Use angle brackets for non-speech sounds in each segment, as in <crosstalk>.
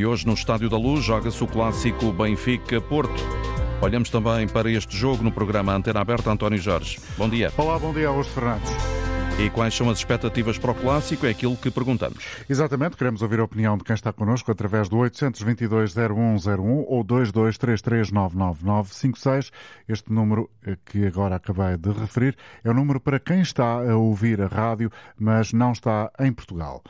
E hoje no Estádio da Luz joga-se o clássico Benfica-Porto. Olhamos também para este jogo no programa Antena Aberta António Jorge. Bom dia. Olá, bom dia, Augusto Fernandes. E quais são as expectativas para o clássico? É aquilo que perguntamos. Exatamente, queremos ouvir a opinião de quem está connosco através do 822-0101 ou 2233-99956. Este número eh, que agora acabei de referir é o número para quem está a ouvir a rádio, mas não está em Portugal.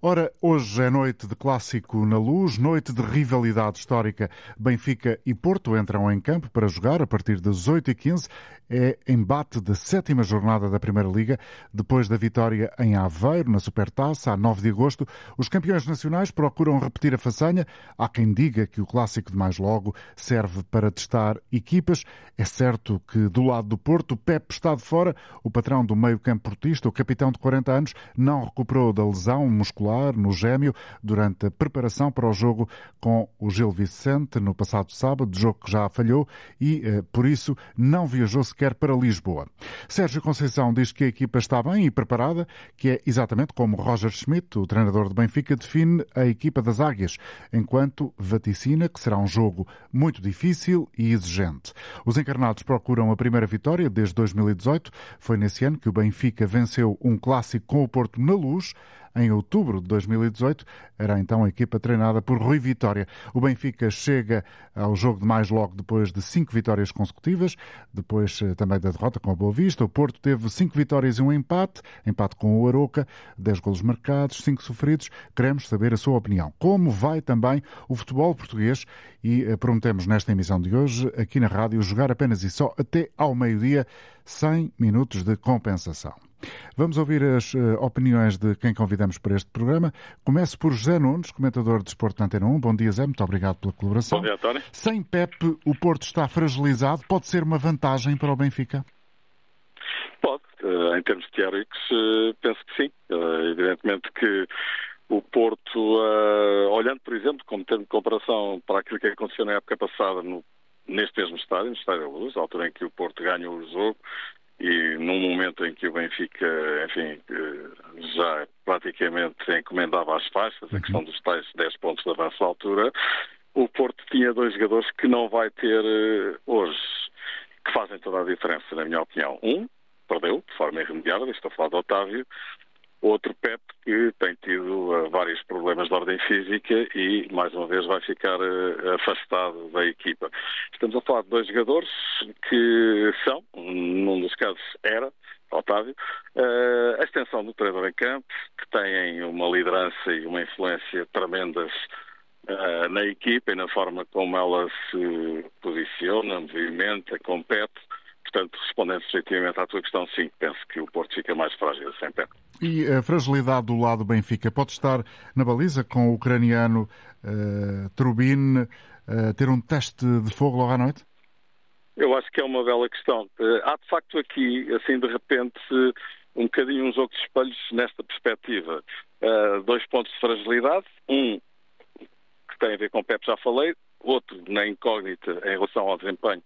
Ora, hoje é noite de clássico na luz, noite de rivalidade histórica. Benfica e Porto entram em campo para jogar a partir das 8h15 é embate da sétima jornada da Primeira Liga. Depois da vitória em Aveiro, na Supertaça, a 9 de agosto, os campeões nacionais procuram repetir a façanha. Há quem diga que o clássico de mais logo serve para testar equipas. É certo que do lado do Porto, Pep está de fora. O patrão do meio-campo portista, o capitão de 40 anos, não recuperou da lesão muscular no gêmeo durante a preparação para o jogo com o Gil Vicente no passado sábado, jogo que já falhou e, eh, por isso, não viajou sequer para Lisboa. Sérgio Conceição diz que a equipa está bem e preparada, que é exatamente como Roger Schmidt, o treinador de Benfica, define a equipa das Águias, enquanto vaticina que será um jogo muito difícil e exigente. Os encarnados procuram a primeira vitória desde 2018. Foi nesse ano que o Benfica venceu um clássico com o Porto na luz em outubro de 2018. Era então a equipa treinada por Rui Vitória. O Benfica chega ao jogo de mais logo depois de cinco vitórias consecutivas, depois eh, também da derrota com a Boa Vista. O Porto teve cinco vitórias e um empate, empate com o Aroca, dez golos marcados, cinco sofridos. Queremos saber a sua opinião. Como vai também o futebol português? E eh, prometemos nesta emissão de hoje, aqui na rádio, jogar apenas e só até ao meio-dia, 100 minutos de compensação. Vamos ouvir as uh, opiniões de quem convidamos para este programa. Começo por José Nunes, comentador de Desporto na Antena 1. Bom dia, Zé. Muito obrigado pela colaboração. Bom dia, António. Sem Pep, o Porto está fragilizado. Pode ser uma vantagem para o Benfica? Pode. Uh, em termos teóricos, uh, penso que sim. evidentemente que o Porto, olhando, por exemplo, como termo de comparação para aquilo que aconteceu na época passada no neste mesmo estádio, no Estádio da Luz, a altura em que o Porto ganhou o jogo, e num momento em que o Benfica, enfim, já praticamente encomendava as faixas, a questão dos tais 10 pontos de avanço à altura, o Porto tinha dois jogadores que não vai ter eh, hoje, que fazem toda a diferença, na minha opinião. Um, perdeu, de forma irremediável, estou a falar do Otávio, Outro Pep que tem tido uh, vários problemas de ordem física e, mais uma vez, vai ficar uh, afastado da equipa. Estamos a falar de dois jogadores que são, num dos casos era, Otávio, uh, a extensão do treinador em campo, que têm uma liderança e uma influência tremendas na equipa e na forma como ela se posiciona, movimenta, compete Portanto, respondendo efetivamente à tua questão, sim, penso que o Porto fica mais frágil sem pé. E a fragilidade do lado do Benfica pode estar na baliza com o ucraniano uh, Trubin uh, ter um teste de fogo logo à noite? Eu acho que é uma bela questão. Uh, há de facto aqui, assim de repente, um bocadinho um jogo de espelhos nesta perspectiva. Uh, dois pontos de fragilidade. Um que tem a ver com o Pep, já falei. Outro na incógnita em relação ao desempenho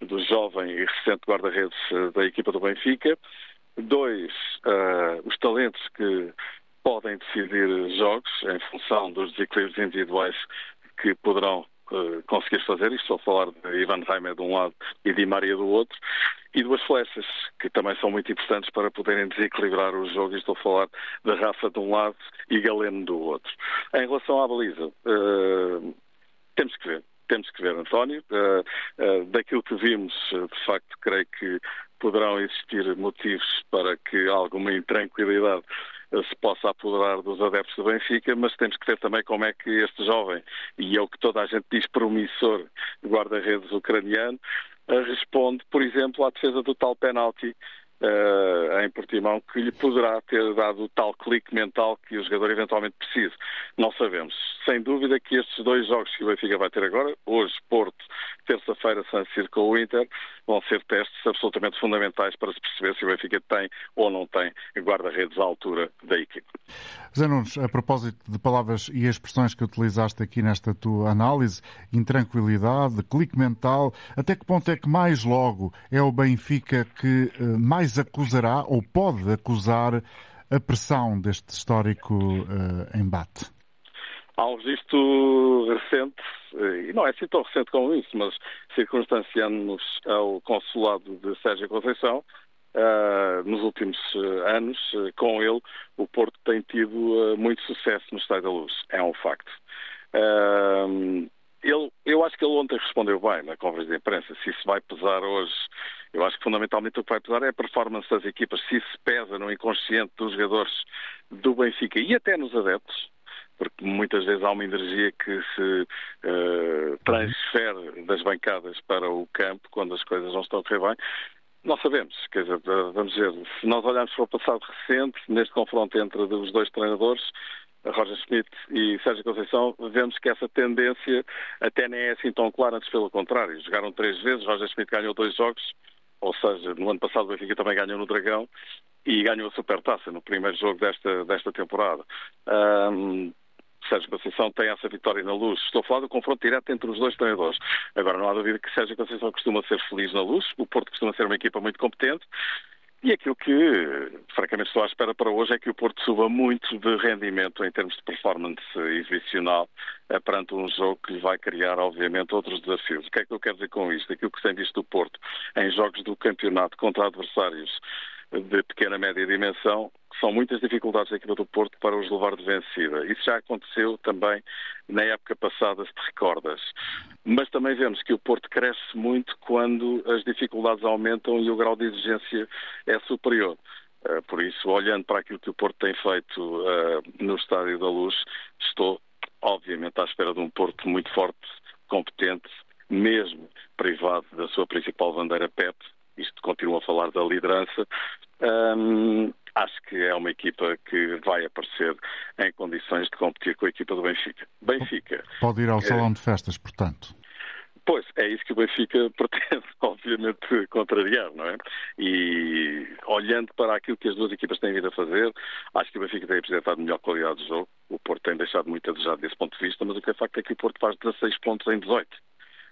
do jovem e recente guarda-redes eh, da equipa do Benfica. Dois, uh, os talentos que podem decidir jogos em função dos desequilíbrios individuais que poderão uh, conseguir fazer. Estou a falar de Ivan Reimer de um lado e de Maria do outro. E duas flechas, que também são muito importantes para poderem desequilibrar o jogo. Estou a falar de Rafa de um lado e Galeno do outro. Em relação à baliza, uh, temos que ver temos que ver, António. Uh, uh, daquilo que vimos, uh, de facto, creio que poderão existir motivos para que alguma intranquilidade se possa apoderar dos adeptos do Benfica, mas temos que ver também como é que este jovem, e é o que toda a gente diz promissor, guarda-redes ucraniano, responde, por exemplo, à defesa do tal penalti uh, em Portimão que lhe poderá ter dado o tal clique mental que o jogador eventualmente precisa. Não sabemos. Sem dúvida que estes dois jogos que o Benfica vai ter agora, hoje Porto, terça-feira San Siro com o Inter, vão ser testes absolutamente fundamentais para se perceber se o Benfica tem ou não tem guarda-redes à altura da equipe. Zé Nunes, a propósito de palavras e expressões que utilizaste aqui nesta tua análise, intranquilidade, clique mental, até que ponto é que mais logo é o Benfica que eh, mais mais acusará ou pode acusar a pressão deste histórico uh, embate? Há um registro recente, e não é assim tão recente como isso, mas circunstanciando-nos ao consulado de Sérgio Conceição, Uh, nos últimos uh, anos, uh, com ele, o Porto tem tido muito sucesso no Estádio da Luz. É um facto. Ele, eu acho que ele ontem respondeu bem na conferência de imprensa. Se isso vai pesar hoje, eu acho que fundamentalmente o que vai pesar é a performance das equipas. Se isso pesa no inconsciente dos jogadores do Benfica e até nos adeptos, porque muitas vezes há uma energia que se uh, transfere das bancadas para o campo quando as coisas não estão a correr bem. Não sabemos, quer dizer, vamos dizer, se nós olharmos para o passado recente, neste confronto entre os dois treinadores, Roger Schmidt e Sérgio Conceição, vemos que essa tendência até nem é assim tão clara, antes pelo contrário. Jogaram três vezes, Roger Schmidt ganhou dois jogos, ou seja, no ano passado o Benfica também ganhou no Dragão e ganhou a Supertaça no primeiro jogo desta, desta temporada. Um, Sérgio Conceição tem essa vitória na luz. Estou a falar do confronto direto entre os dois treinadores. Agora, não há dúvida que Sérgio Conceição costuma ser feliz na luz, o Porto costuma ser uma equipa muito competente e aquilo que, francamente, estou à espera para hoje é que o Porto suba muito de rendimento em termos de performance exibicional eh, perante um jogo que vai criar, obviamente, outros desafios. O que é que eu quero dizer com isto? Aquilo que tem visto do Porto em jogos do campeonato contra adversários de pequena média dimensão, são muitas dificuldades da equipa do Porto para os levar de vencida. Isso já aconteceu também na época passada, se te recordas. Mas também vemos que o Porto cresce muito quando as dificuldades aumentam e o grau de exigência é superior. Eh, por isso, olhando para aquilo que o Porto tem feito uh, no Estádio da Luz, estou, obviamente, à espera de um Porto muito forte, competente, mesmo privado da sua principal bandeira PEP, isto continua a falar da liderança, um, acho que é uma equipa que vai aparecer em condições de competir com a equipa do Benfica. Benfica. Pode ir ao é... salão de festas, portanto. Pois, é isso que o Benfica <laughs> pretende, obviamente, contrariar, não é? E olhando para aquilo que as duas equipas têm vindo a fazer, acho que o Benfica tem apresentado melhor qualidade de jogo. O Porto tem deixado muito a desejar desse ponto de vista, mas o que é facto é que o Porto faz 16 pontos em 18.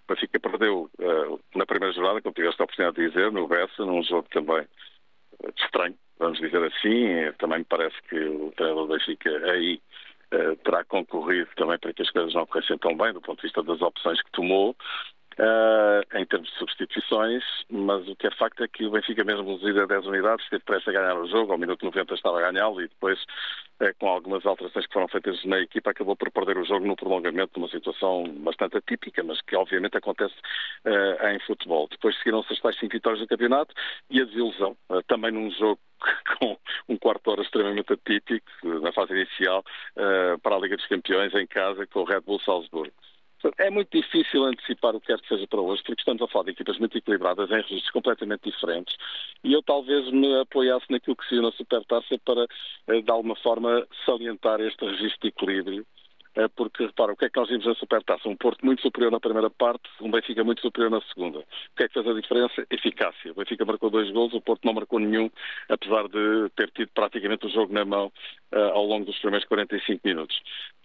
O Benfica perdeu uh, na primeira jornada, como tiveste a oportunidade de dizer, no Bessa, num jogo também uh, estranho, vamos dizer assim. Também me parece que o treinador do Benfica aí terá concorrido também para que as coisas não corressem tão bem, do ponto de vista das opções que tomou. Uh, em termos de substituições, mas o que é facto é que o Benfica, mesmo reduzido a 10 unidades, esteve prestes a ganhar o jogo, ao minuto 90 estava a ganhá-lo e depois, uh, com algumas alterações que foram feitas na equipa, acabou por perder o jogo no prolongamento, numa situação bastante atípica, mas que obviamente acontece uh, em futebol. Depois seguiram-se as tais 5 vitórias do campeonato e a desilusão, também num jogo <laughs> com um quarto de hora extremamente atípico, na fase inicial, para a Liga dos Campeões, em casa, com o Red Bull Salzburgo. É muito difícil antecipar o que quer que seja para hoje, porque estamos a falar de equipas muito equilibradas, em registros completamente diferentes, e eu talvez me apoiasse naquilo que se na Supertaça para, eh, de alguma forma, salientar este registro de equilíbrio porque, repara, o que é que nós vimos na Supertaça? Um Porto muito superior na primeira parte, um Benfica muito superior na segunda. O que é que fez a diferença? Eficácia. O Benfica marcou dois gols, o Porto não marcou nenhum, apesar de ter tido praticamente o jogo na mão uh, ao longo dos primeiros 45 minutos.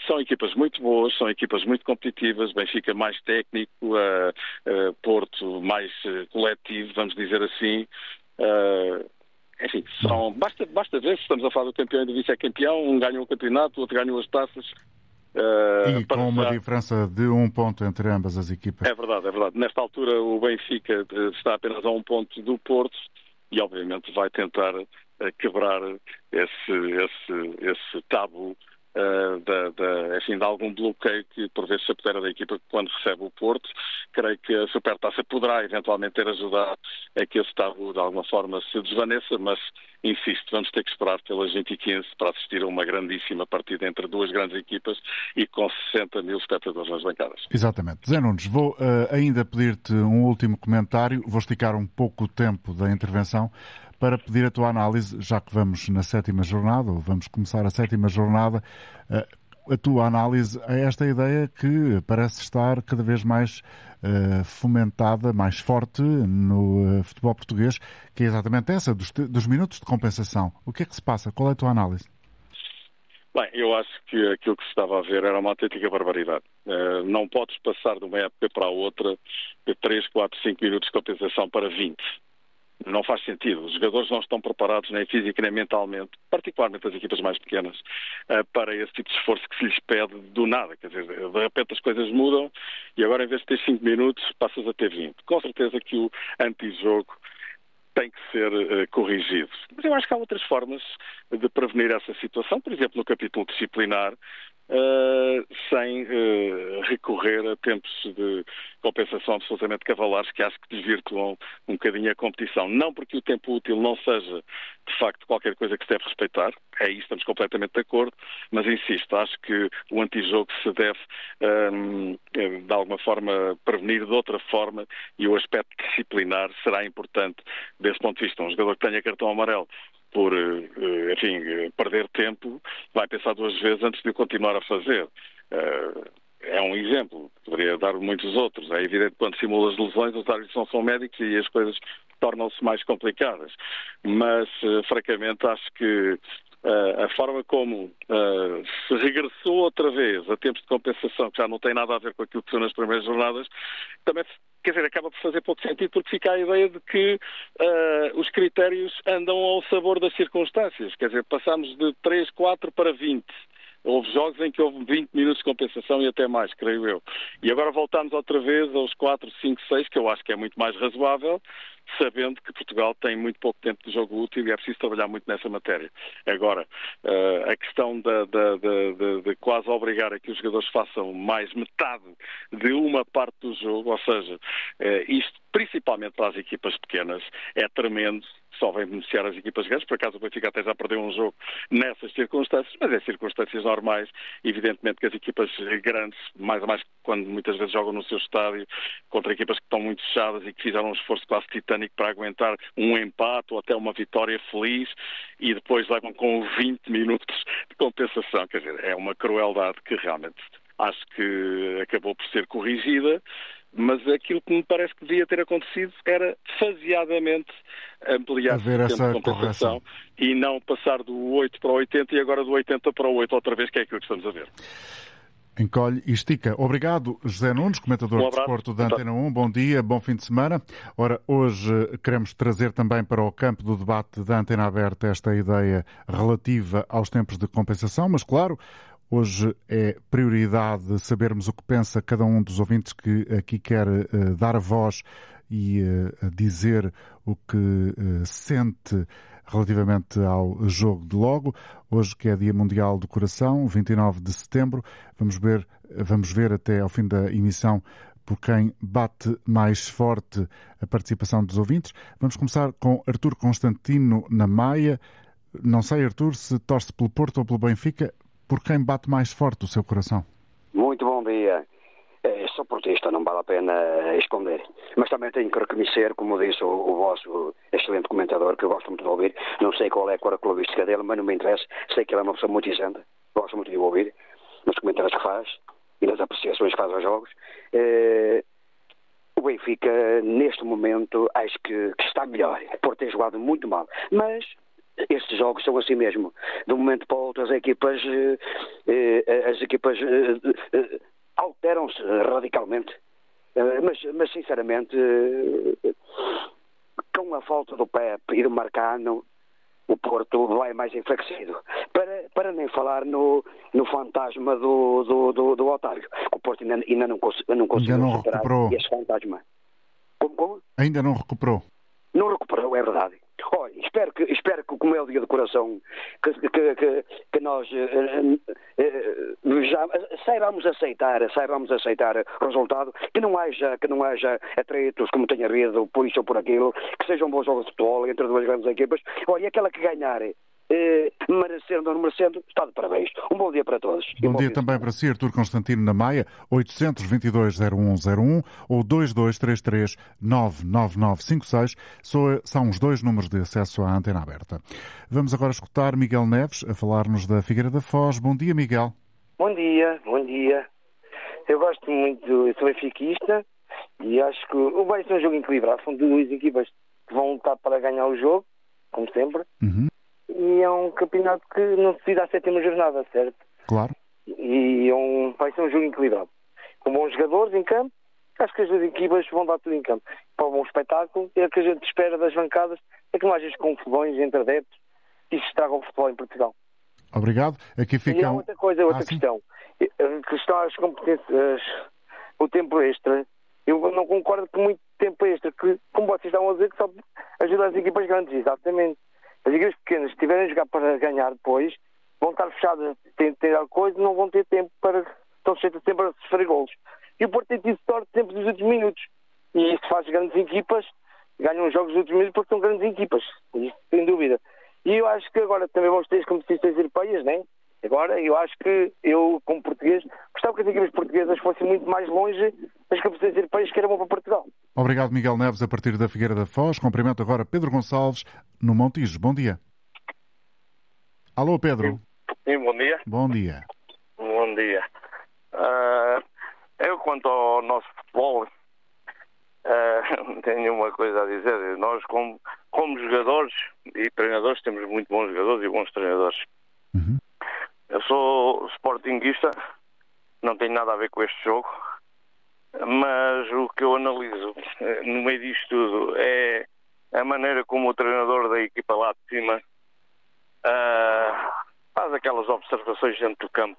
São equipas muito boas, são equipas muito competitivas, Benfica mais técnico, uh, uh, Porto mais coletivo, vamos dizer assim. enfim, são, basta, basta ver se estamos a falar do campeão e do vice-campeão, um ganhou o campeonato, o outro ganhou as taças, Uh, e com uma diferença de um ponto entre ambas as equipas. É verdade, é verdade. Nesta altura o Benfica eh, está apenas a um ponto do Porto e obviamente vai tentar uh, quebrar esse, esse, esse tabu da, da, enfim, de algum bloqueio que por vezes se apodera da equipa quando recebe o Porto. Creio que a Supertaça poderá eventualmente ter ajudado a que esse tabu de alguma forma se desvaneça, mas insisto, vamos ter que esperar pelas 20 e 15 para assistir a uma grandíssima partida entre duas grandes equipas e com 60 mil espectadores nas bancadas. Exatamente. Zé Nunes, vou uh, ainda pedir-te um último comentário, vou esticar um pouco o tempo da intervenção para pedir a tua análise, já que vamos na sétima jornada, ou vamos começar a sétima jornada, eh, a tua análise a esta ideia que parece estar cada vez mais uh, fomentada, mais forte no uh, futebol português, que é exatamente essa, dos, dos, minutos de compensação. O que é que se passa? Qual é a tua análise? Bem, eu acho que aquilo que se estava a ver era uma autêntica barbaridade. Não podes passar de uma época para a outra de 3, 4, 5 minutos de compensação para 20 Não faz sentido. Os jogadores não estão preparados nem física nem mentalmente, particularmente as equipas mais pequenas, uh, para esse tipo de esforço que se lhes pede do nada. Quer dizer, de repente as coisas mudam e agora em vez de ter 5 minutos passas a ter 20. Com certeza que o antijogo tem que ser uh, corrigido. Mas eu acho que há outras formas de prevenir essa situação, por exemplo, no capítulo disciplinar, uh, sem uh, recorrer a tempos de compensação absolutamente cavalares que acho que desvirtuam um bocadinho a competição. Não porque o tempo útil não seja, de facto, qualquer coisa que se deve respeitar, é isso, estamos completamente de acordo, mas insisto, acho que o antijogo se deve, um, de alguma forma, prevenir de outra forma e o aspecto disciplinar será importante desse ponto de vista. Um jogador que tenha cartão amarelo por, eh, enfim, perder tempo, vai pensar duas vezes antes de continuar a fazer. Eh, é um exemplo, poderia dar muitos outros. É evidente que quando simula as lesões, os árbitros não são médicos e as coisas tornam-se mais complicadas. Mas, eh, francamente, acho que a forma como se regressou outra vez a tempos de compensação, que já não tem nada a ver com aquilo que foi nas primeiras jornadas, também quer dizer, acaba por fazer pouco sentido porque fica a ideia de que uh, os critérios andam ao sabor das circunstâncias. Quer dizer, passamos de 3, 4 para 20. Houve jogos em que houve 20 minutos de compensação e até mais, creio eu. E agora voltamos outra vez aos 4, 5, 6, que eu acho que é muito mais razoável, sabendo que Portugal tem muito pouco tempo de jogo útil e é preciso trabalhar muito nessa matéria. Agora, uh, a questão de, de, de, de, quase obrigar a que os jogadores façam mais metade de uma parte do jogo, ou seja, uh, isto principalmente para as equipas pequenas, é tremendo só vem beneficiar as equipas grandes. Por acaso o Benfica até já perdeu um jogo nessas circunstâncias, mas em circunstâncias normais, evidentemente que as equipas grandes, mais ou mais quando muitas vezes jogam no seu estádio, contra equipas que estão muito fechadas e que fizeram um esforço quase titânico para aguentar um empate ou até uma vitória feliz e depois levam com 20 minutos de compensação. Quer dizer, é uma crueldade que realmente acho que acabou por ser corrigida mas aquilo que me parece que devia ter acontecido era faseadamente ampliar o tempo de compensação correção. e não passar do 8 para o 80 e agora do 80 para o 8 outra vez, que é aquilo que estamos a ver. Encolhe e estica. Obrigado, José Nunes, comentador um de desporto da Antena 1. Bom dia, bom fim de semana. Ora, hoje queremos trazer também para o campo do debate da Antena Aberta esta ideia relativa aos tempos de compensação, mas claro, Hoje é prioridade sabermos o que pensa cada um dos ouvintes que aqui quer uh, dar a voz e uh, dizer o que uh, sente relativamente ao jogo de logo. Hoje que é Dia Mundial do Coração, 29 de setembro, vamos ver, vamos ver até ao fim da emissão por quem bate mais forte a participação dos ouvintes. Vamos começar com Artur Constantino na Maia. Não sei, Artur, se torce pelo Porto ou pelo Benfica por quem bate mais forte o seu coração? Muito bom dia. É, sou portista, não vale a pena esconder. Mas também tenho que reconhecer, como disse o, o vosso excelente comentador, que eu gosto muito de ouvir. Não sei qual é a cor clubística dele, mas não me interessa. Sei que ele é uma pessoa muito isenta. Gosto muito de ouvir nos comentários que faz e nas apreciações que faz aos jogos. É, o Benfica, neste momento, acho que, que está melhor, por ter jogado muito mal. Mas estes jogos são assim mesmo. De um momento para o outro, as equipas, eh, eh, as equipas eh, alteram-se radicalmente. Mas, mas, sinceramente, com a falta do Pep e do Marcano, o Porto vai mais enfraquecido. Para, para nem falar no, no fantasma do, do, do, do Otávio. O Porto ainda, ainda não, cons não conseguiu ainda não recuperou. esse fantasma. Como, como? Ainda não recuperou. Não recuperou, é verdade. Espero que, espero que como é o dia do coração, que, que, que, que nós uh, uh, já saibamos aceitar, saibamos aceitar o resultado, que não haja, que não haja atritos como tenha havido por isso ou por aquilo, que sejam bons jogos de futebol entre duas grandes equipas. Olha, aquela que ganhar eh, merecendo ou não merecendo, está de parabéns. Um bom dia para todos. Bom, bom dia também para si, Artur Constantino na Maia, 822-0101 ou 2233-99956 são os dois números de acesso à antena aberta. Vamos agora escutar Miguel Neves a falar-nos da Figueira da Foz. Bom dia, Miguel. Bom dia, bom dia. Eu gosto muito, eu sou benfiquista e acho que vai ser um jogo equilibrado. São duas equipas que vão lutar para ganhar o jogo, como sempre. Uhum e é um campeonato que não decide à sétima jornada, certo? Claro. E é um, vai ser um jogo equilibrado. Com bons jogadores em campo, acho que as duas equipas vão dar tudo em campo. para um bom espetáculo, é o que a gente espera das bancadas, é que não haja confusões entre adeptos e se estraga o futebol em Portugal. Obrigado. Aqui fica. E há outra coisa, outra ah, questão. A questão às competências, o tempo extra. Eu não concordo com muito tempo extra, que, como vocês estavam a dizer, que só ajuda as equipas grandes, exatamente. As equipas pequenas, se estiverem a jogar para ganhar depois, vão estar fechadas, têm ter alguma coisa, não vão ter tempo para. estão de tempo para sofrer golos. E o Porto tem tido sorte sempre dos últimos minutos. E isso faz grandes equipas, ganham os jogos dos últimos minutos porque são grandes equipas. Isso, sem dúvida. E eu acho que agora também vamos ter as competições europeias, né? Agora, eu acho que eu, como português, gostava que as equipas portuguesas fossem muito mais longe das competições europeias que eram para Portugal. Obrigado, Miguel Neves, a partir da Figueira da Foz. Cumprimento agora Pedro Gonçalves, no Montijo. Bom dia. Alô, Pedro. Sim, bom dia. Bom dia. Bom dia. Uh, eu, quanto ao nosso futebol, uh, <laughs> tenho uma coisa a dizer. Nós, como, como jogadores e treinadores, temos muito bons jogadores e bons treinadores. Uhum. Eu sou sportinguista, não tem nada a ver com este jogo, mas o que eu analiso eh, no meio disto tudo é a maneira como o treinador da equipa lá de cima uh, faz aquelas observações dentro do campo,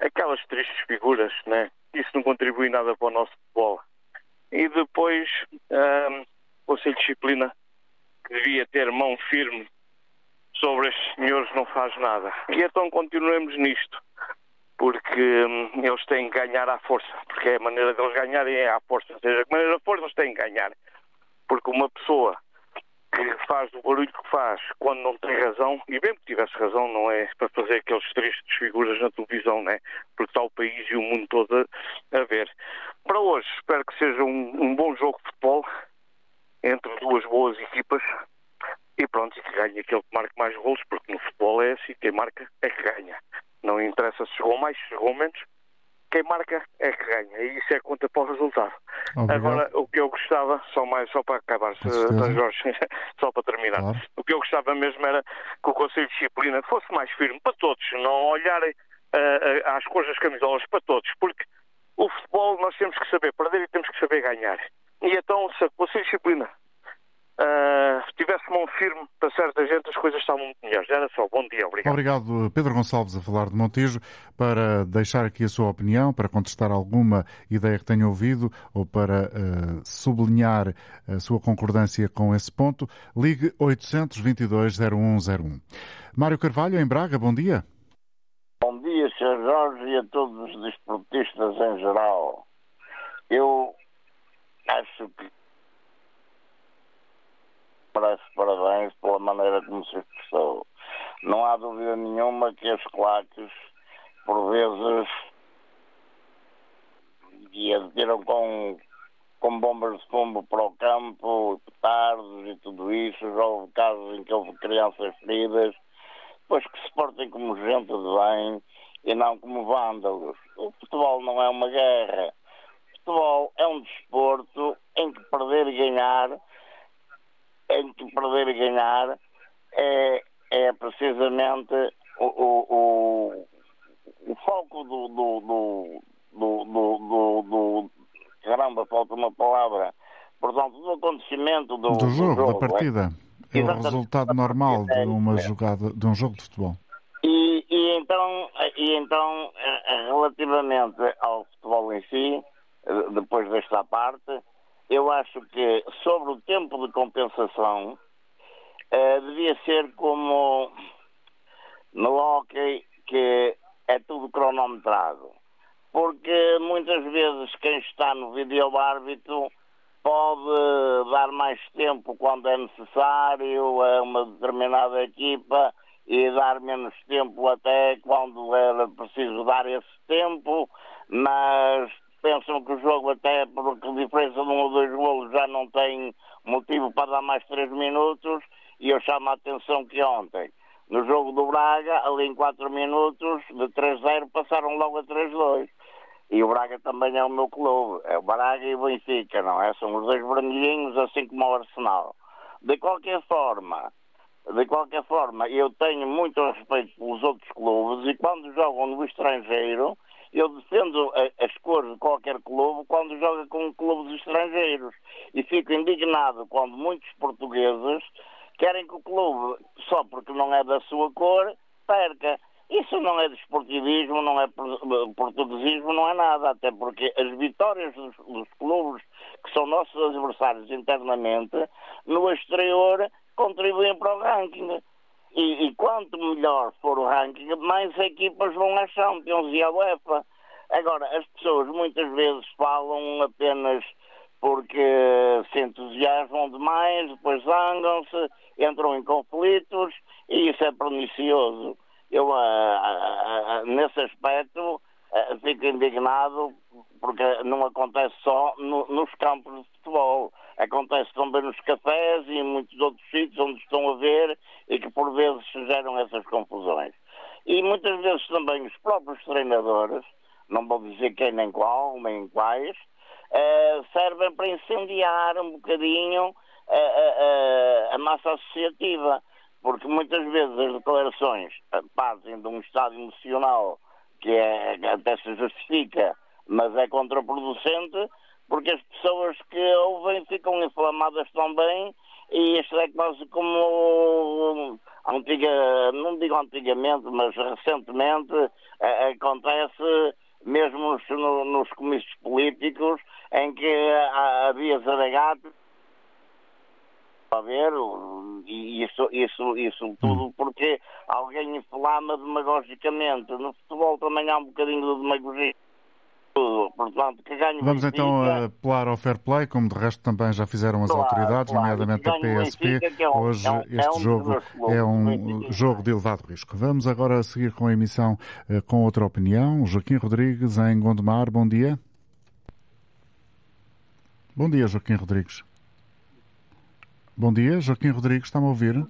aquelas tristes figuras, né? Isso não contribui nada para o nosso futebol. E depois, uh, o Conselho de Disciplina, que devia ter mão firme sobre estes senhores não faz nada. E então continuemos nisto, porque hum, eles têm que ganhar à força, porque é a maneira deles ganharem é à força. Ou seja, a maneira força eles têm que ganhar. Porque uma pessoa que faz o barulho que faz quando não tem razão, e mesmo que tivesse razão, não é para fazer aqueles tristes figuras na televisão, né? porque está o país e o mundo todo a, a ver. Para hoje, espero que seja um, um bom jogo de futebol entre duas boas equipas e pronto, e que ganhe aquele que marque mais golos, porque no futebol é assim, quem marca é que ganha. Não interessa se chegou mais, se chegou menos, quem marca é que ganha. E isso é conta para o resultado. Obrigado. Agora, o que eu gostava, só mais só para acabar, Jorge, <laughs> só para terminar, claro. o que eu gostava mesmo era que o Conselho de Disciplina fosse mais firme para todos, não olharem uh, às cores das camisolas para todos, porque o futebol nós temos que saber perder e temos que saber ganhar. E então, se o Conselho de Disciplina Uh, se tivesse mão firme para certa gente, as coisas estavam muito melhores. Era só. Bom dia, obrigado. Obrigado, Pedro Gonçalves, a falar de Montijo, para deixar aqui a sua opinião, para contestar alguma ideia que tenha ouvido ou para uh, sublinhar a sua concordância com esse ponto. Ligue 822-0101. Mário Carvalho, em Braga, bom dia. Bom dia, Sr. Jorge, e a todos os desportistas em geral. Eu acho que merece parabéns pela maneira como se expressou. Não há dúvida nenhuma que as claques, por vezes, tiram com, com bombas de fumo para o campo, petardos e tudo isso. Já houve casos em que houve crianças feridas, pois que se portem como gente de bem e não como vândalos. O futebol não é uma guerra. O futebol é um desporto em que perder e ganhar entre perder e ganhar é, é precisamente o, o, o, o foco do, do, do, do, do, do, caramba, falta uma palavra, portanto, do acontecimento do, do jogo, jogo, da é? partida. É, é o resultado normal de uma jogada, de um jogo de futebol. E, e, então, e então, eh, relativamente ao futebol em si, eh, depois desta parte, eu acho que sobre o tempo de compensação uh, devia ser como no hockey que é tudo cronometrado. Porque muitas vezes quem está no vídeo árbitro pode dar mais tempo quando é necessário a uma determinada equipa e dar menos tempo até quando era preciso dar esse tempo, mas pensam que o jogo até por diferença de um ou dois golos já não tem motivo para dar mais três minutos e eu chamo a atenção que ontem no jogo do Braga, ali em 4 minutos, de 3-0 passaram logo a 3-2. E o Braga também é o meu clube, é o Braga e o Benfica, não é? São os dois vermelhinhos, assim como o Arsenal. De qualquer forma, de qualquer forma, eu tenho muito respeito pelos outros clubes e quando jogam no estrangeiro, eu defendo as cores de qualquer clube quando joga com clubes estrangeiros e fico indignado quando muitos portugueses querem que o clube, só porque não é da sua cor, perca. Isso não é desportivismo, não é portuguesismo, não é nada, até porque as vitórias dos, dos clubes que são nossos adversários internamente, no exterior, contribuem para o ranking. E, e, quanto melhor for o ranking, mais equipas vão à Champions e à UEFA. Agora, as pessoas muitas vezes falam apenas porque se entusiasmam demais, depois zangam-se, entram em conflitos e isso é pernicioso. Eu, nesse aspecto, fico indignado porque não acontece só no, nos campos de futebol, acontece também nos cafés e em muitos outros sítios onde estão a ver e que por vezes geram essas confusões. E muitas vezes também os próprios treinadores, não vou dizer quem nem qual, nem quais, uh, servem para incendiar um bocadinho a, a, a massa associativa, porque muitas vezes as declarações partem de um estado emocional que é, até se justifica, mas é contraproducente, porque as pessoas que ouvem ficam inflamadas também e isto é quase como antiga, não digo antigamente, mas recentemente é, acontece mesmo nos, nos comícios políticos em que havia zaragato a ver, e isso, isso, isso tudo hum. porque alguém inflama demagogicamente. No futebol também há um bocadinho de demagogia. Portanto, Vamos Benfica, então apelar ao fair play, como de resto também já fizeram as claro, autoridades, claro, nomeadamente a PSP. Benfica, é um, Hoje é um, este é um jogo é um jogo de elevado risco. Vamos agora seguir com a emissão uh, com outra opinião. Joaquim Rodrigues, em Gondomar, bom dia. Bom dia, Joaquim Rodrigues. Bom dia, Joaquim Rodrigues, está-me a ouvir?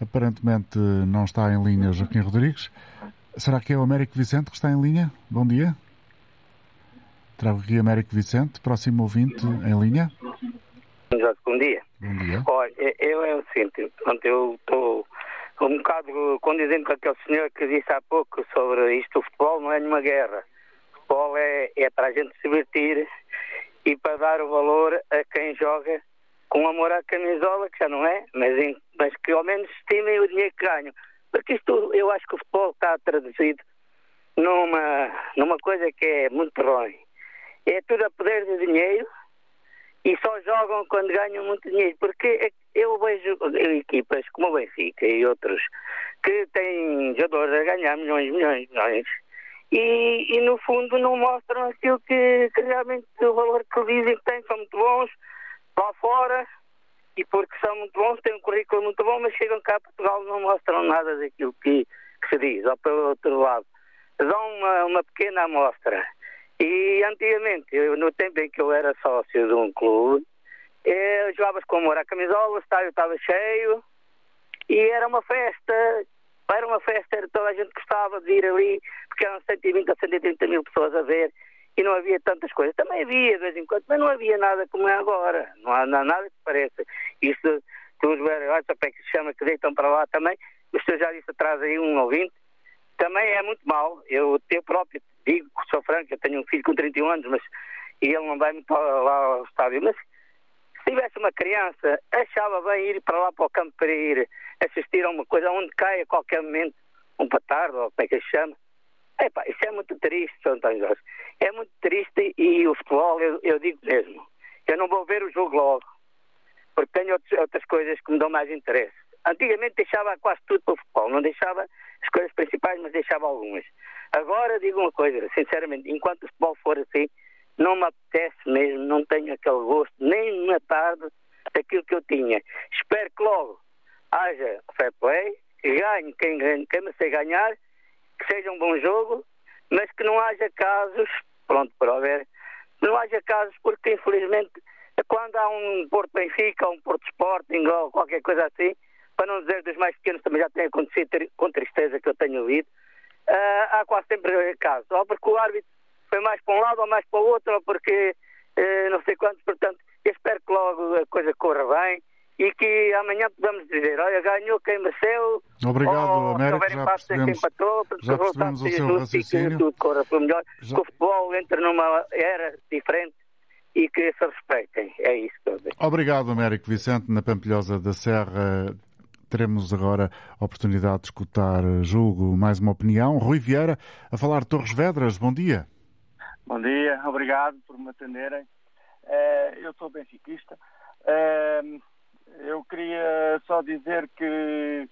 Aparentemente não está em linha Joaquim Rodrigues. Será que é o Américo Vicente que está em linha? Bom dia. Trago aqui Américo Vicente, próximo ouvinte em linha. Bom dia. Bom dia. Olha, eu é o seguinte, eu estou um bocado condizente com aquele senhor que disse há pouco sobre isto, o futebol não é nenhuma guerra. O futebol é, é para a gente se divertir e para dar o valor a quem joga com amor à camisola, que já não é, mas, em, mas que ao menos estimem o dinheiro que ganham. Porque isto, eu acho que o futebol está traduzido numa, numa coisa que é muito ruim. É tudo a poder de dinheiro e só jogam quando ganham muito dinheiro. Porque é eu vejo equipas como o Benfica e outros que têm jogadores a ganhar milhões, milhões, milhões. E, e no fundo não mostram aquilo que, que realmente o valor que dizem que têm, são muito bons, lá fora e porque são muito bons, têm um currículo muito bom, mas chegam cá a Portugal não mostram nada daquilo que, que, se diz. Ou pelo outro lado, dão uma, uma pequena amostra. E antigamente, eu, no tempo em que eu era sócio de um clube, eu jogava com amor à camisola, o estádio estava cheio e era uma festa. Era uma festa, toda a gente gostava de ir ali, porque eram 120 a 130 mil pessoas a ver e não havia tantas coisas. Também havia, de vez em quando, mas não havia nada como é agora. Não há nada que pareça. Isso que os velhos, é que se chama, que deitam para lá também, o senhor já disse atrás aí um ouvinte, também é muito mal. Eu, eu próprio digo, sou franco, eu tenho um filho com 31 anos, mas e ele não vai muito lá ao estádio. Mas se tivesse uma criança, achava bem ir para lá para o campo para ir assistir a uma coisa onde cai a qualquer momento um patardo, ou como é que se chama. Epá, isso é muito triste, Sr. António Jorge. É muito triste e o futebol, eu, eu, digo mesmo, eu não vou ver o jogo logo, porque tenho outros, outras coisas que me dão mais interesse. Antigamente deixava quase tudo para o futebol, não deixava as coisas principais, mas deixava algumas. Agora digo uma coisa, sinceramente, enquanto o futebol for assim, não me apetece mesmo, não tenho aquele gosto, nem na tarde, daquilo que eu tinha. Espero que logo haja fair play, ganhe quem, quem me sei ganhar que seja um bom jogo, mas que não haja casos, pronto, para ver, não haja casos porque infelizmente quando há um Porto Benfica, um Porto Sporting ou qualquer coisa assim, para não dizer dos mais pequenos também já tem acontecido com tristeza que eu tenho ouvido, uh, há quase sempre casos, ou porque o árbitro foi mais para um lado ou mais para o outro, ou porque uh, não sei quantos, portanto, eu espero que logo a coisa corra bem e que amanhã podemos dizer, olha, ganhou quem mereceu. Obrigado, ou, Américo. Se já percebemos, quem empatou, já percebemos o seu raciocínio. Que tudo corra para melhor, já... que o futebol entre numa era diferente e que se respeitem. É isso que eu digo. Obrigado, Américo Vicente, na Pampilhosa da Serra. Teremos agora a oportunidade de escutar, julgo, mais uma opinião. Rui Vieira, a falar de Torres Vedras. Bom dia. Bom dia, obrigado por me atenderem. Eu sou benfiquista. Eu queria só dizer que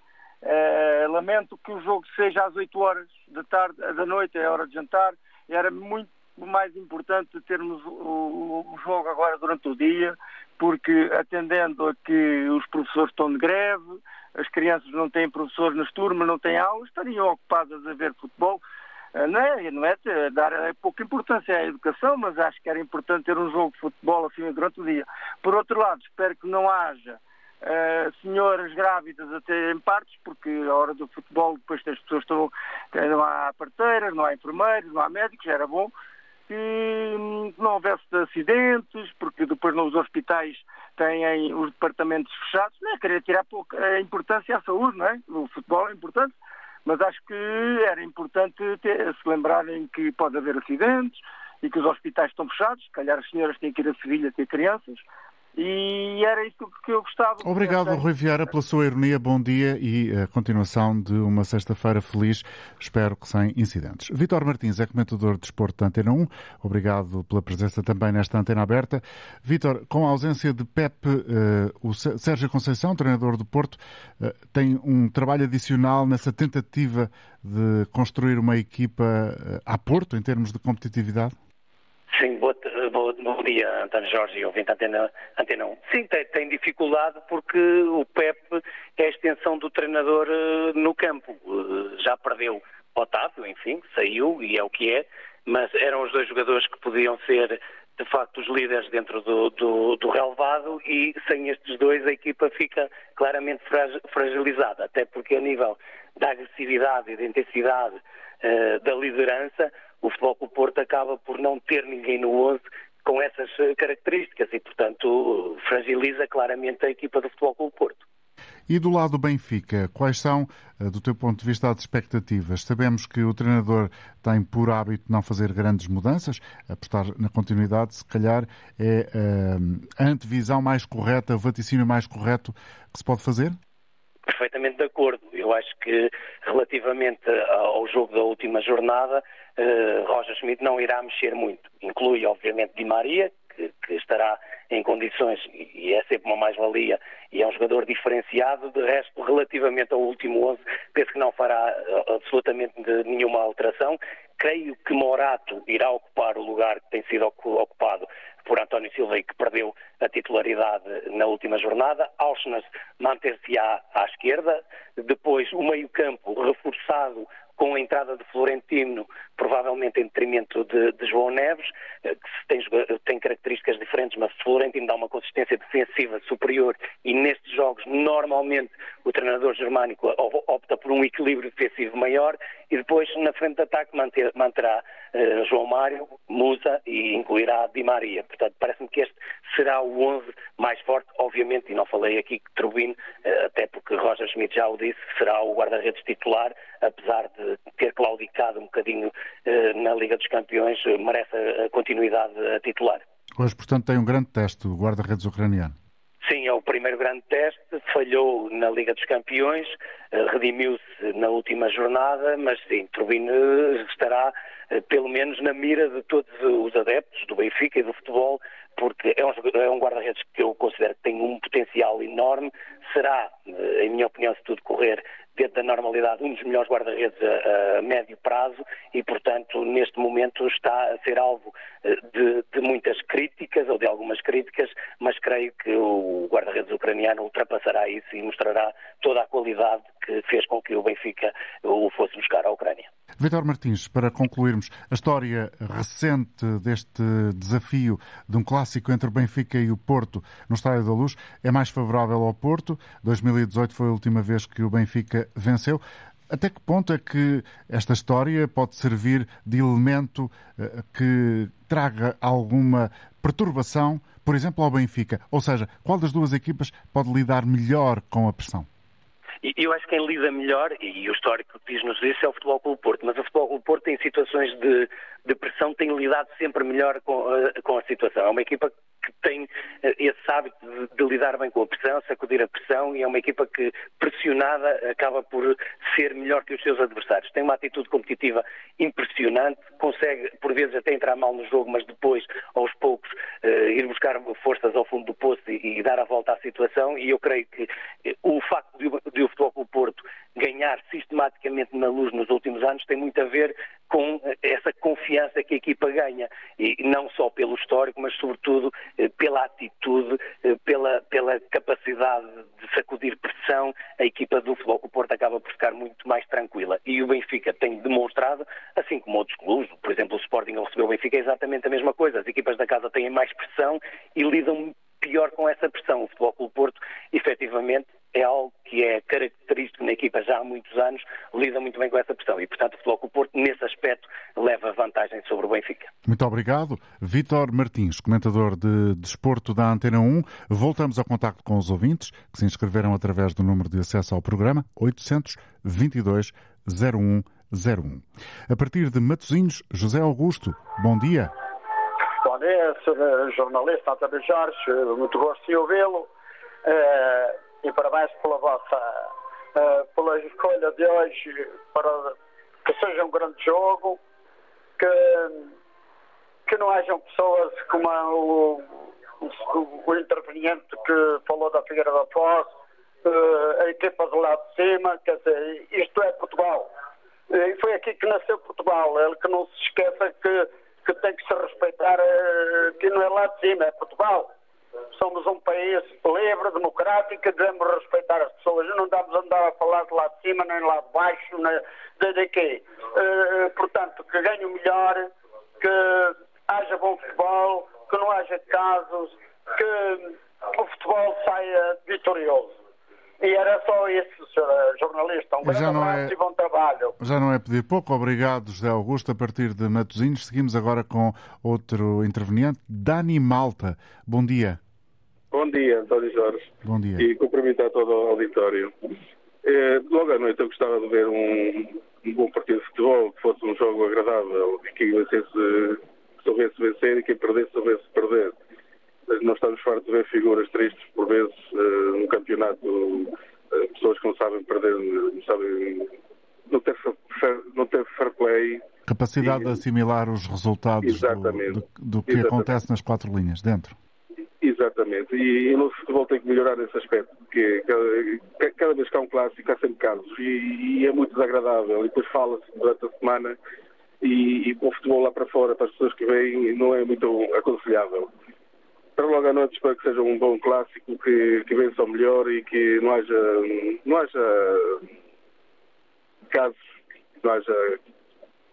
lamento que o jogo seja às 8 horas da tarde, da noite, é hora de jantar. Era muito mais importante termos o, o, jogo agora durante o dia, porque atendendo a que os professores estão de greve, as crianças não têm professores nas turmas, não têm aulas, estariam ocupadas a ver futebol. Não é, não é dar é pouca importância à educação, mas acho que era importante ter um jogo de futebol assim durante o dia. Por outro lado, espero que não haja uh, senhoras grávidas a terem partos, porque a hora do futebol depois as pessoas estão, não há parteiras, não há enfermeiros, não há médicos, era bom que não houvesse acidentes, porque depois nos hospitais têm os departamentos fechados. Não é querer tirar a importância à saúde, não é? O futebol é importante, mas acho que era importante ter, se lembrarem que pode haver acidentes e que os hospitais estão fechados. Se calhar as senhoras têm que ir a Sevilha ter crianças. E era isso que eu gostava. Obrigado, Rui Vieira, pela sua ironia. Bom dia e a continuação de uma sexta-feira feliz, espero que sem incidentes. Vitor Martins é comentador de desporto da Antena 1. Obrigado pela presença também nesta antena aberta. Vitor, com a ausência de Pep, uh, o Sérgio Conceição, treinador do Porto, uh, tem um trabalho adicional nessa tentativa de construir uma equipa uh, a Porto em termos de competitividade? Sim, boa, boa, bom dia, António Jorge e ouvinte Antena, Antena 1. Sim, tem, tem, dificuldade porque o Pep é a extensão do treinador uh, no campo. Uh, já perdeu Otávio, enfim, saiu e é o que é, mas eram os dois jogadores que podiam ser de facto os líderes dentro do, do, do relevado e sem estes dois a equipa fica claramente fragilizada, até porque a nível da agressividade e da intensidade uh, da liderança o Futebol Clube Porto acaba por não ter ninguém no 11 com essas eh, características e, portanto, fragiliza claramente a equipa do Futebol Clube Porto. E do lado do Benfica, quais são, eh, do teu ponto de vista, as expectativas? Sabemos que o treinador tem por hábito não fazer grandes mudanças, apostar na continuidade, se calhar é uh, a antevisão mais correta, o vaticínio mais correto que se pode fazer? Perfeitamente de acordo. Eu acho que relativamente ao jogo da última jornada, uh, Roger Schmidt não irá mexer muito. Inclui, obviamente, Di Maria, que, que estará em condições, e é sempre uma mais-valia, e é um jogador diferenciado. De resto, relativamente ao último 11, penso que não fará uh, absolutamente nenhuma alteração. Creio que Morato irá ocupar o lugar que tem sido ocupado por António Silva e que perdeu a titularidade na última jornada. Auschnas manter-se-á à esquerda. Depois, o meio-campo reforçado com a entrada de Florentino, provavelmente em detrimento de, de João Neves, eh, que tem, tem, características diferentes, mas Florentino dá uma consistência defensiva superior e nestes jogos, normalmente, o treinador germânico opta por um equilíbrio defensivo maior e depois, na frente de ataque, manter, manterá uh, João Mário, Musa e incluirá Di Maria. Portanto, parece-me que este será o 11 mais forte, obviamente, e não falei aqui que Trubin, uh, até porque Roger Schmidt já o disse, será o guarda-redes titular, apesar de ter claudicado um bocadinho uh, na Liga dos Campeões, merece a continuidade a titular. Hoje, portanto, tem um grande teste, o guarda-redes ucraniano. Sim, é o primeiro grande teste, falhou na Liga dos Campeões, redimiu-se na última jornada, mas sim, Turbine estará pelo menos na mira de todos os adeptos do Benfica e do futebol, porque é um, é um guarda-redes que eu considero que tem um potencial enorme, será, em minha opinião, se tudo correr dentro da normalidade, um dos melhores guarda-redes a, a, médio prazo e, portanto, neste momento está a ser alvo eh, de, de, muitas críticas ou de algumas críticas, mas creio que o guarda-redes ucraniano ultrapassará isso e mostrará toda a qualidade que fez com que o Benfica o fosse buscar à Ucrânia. Vitor Martins, para concluirmos, a história recente deste desafio de um clássico entre o Benfica e o Porto no Estádio da Luz é mais favorável ao Porto. 2018 foi a última vez que o Benfica venceu. Até que ponto é que esta história pode servir de elemento uh, que traga alguma perturbação, por exemplo, ao Benfica? Ou seja, qual das duas equipas pode lidar melhor com a pressão? E eu acho que quem lida melhor, e o histórico diz-nos isso, é o Futebol Clube Porto. Mas o Futebol Clube Porto, em situações de, de pressão, tem lidado sempre melhor com, uh, com a situação. É uma equipa que tem eh, esse hábito de, de, lidar bem com a pressão, sacudir a pressão e é uma equipa que, pressionada, acaba por ser melhor que os seus adversários. Tem uma atitude competitiva impressionante, consegue, por vezes, até entrar mal no jogo, mas depois, aos poucos, uh, ir buscar forças ao fundo do poço e, e, dar a volta à situação. E eu creio que o facto de, de o Futebol Clube Porto ganhar sistematicamente na luz nos últimos anos tem muito a ver com essa confiança que a equipa ganha. E não só pelo histórico, mas sobretudo eh, pela atitude, eh, pela, pela capacidade de sacudir pressão, a equipa do Futebol o Porto acaba por ficar muito mais tranquila. E o Benfica tem demonstrado, assim como outros clubes, por exemplo, o Sporting ao receber o Benfica é exatamente a mesma coisa. As equipas da casa têm mais pressão e lidam pior com essa pressão. O Futebol Clube Porto, efetivamente, é algo que é característico na equipa já há muitos anos, lida muito bem com essa pressão e, portanto, o Futebol Clube Porto, nesse aspecto, leva vantagem sobre o Benfica. Muito obrigado. Vítor Martins, comentador de Desporto da Antena 1. Voltamos ao contacto com os ouvintes que se inscreveram através do número de acesso ao programa 822 0101. A partir de Matosinhos, José Augusto, bom dia. Bom dia, Sr. jornalista António Jorge, muito gosto de ouvi-lo. Uh, e parabéns pela vossa uh, pela escolha de hoje para que seja um grande jogo, que, que não hajam pessoas como o, o, o interveniente que falou da Figueira da Foz, uh, a equipa do lado de cima, quer dizer, isto é Portugal. E foi aqui que nasceu Portugal. Ele que não se esqueça que, que tem que se respeitar, uh, que não é lá de cima, é Portugal. Somos um país livre, democrático, devemos respeitar as pessoas. Não damos a andar a falar de lá de cima, nem lá de baixo, nem de, de quê. Uh, portanto, que ganhe o melhor, que haja bom futebol, que não haja casos, que o futebol saia vitorioso. E era só isso, Sr. jornalista. Um grande abraço é, e bom trabalho. Já não é pedir pouco. Obrigado, José Augusto. A partir de Matosinhos, seguimos agora com outro interveniente, Dani Malta. Bom dia. Bom dia, António Jorge. Bom dia. E cumprimentar todo o auditório. É, logo à noite eu gostava de ver um, um, bom partido de futebol, que fosse um jogo agradável, e quem vencesse soubesse vencer e quem perdesse soubesse perder nós estamos fartos de ver figuras tristes, por vezes, uh, no campeonato, uh, pessoas que não sabem perder, não sabem. não ter fair, não ter fair play. Capacidade e, de assimilar os resultados do, do, do, que exatamente. acontece nas quatro linhas, dentro. Exatamente, e, e no futebol tem que melhorar esse aspecto, porque cada, cada vez que há um clássico há sempre casos e, e é muito desagradável. E depois fala-se durante a semana e, e com o futebol lá para fora, para as pessoas que vêm, não é muito aconselhável para logo à noite espero que seja um bom clássico, que, que vença o melhor e que não haja, não haja casos, não haja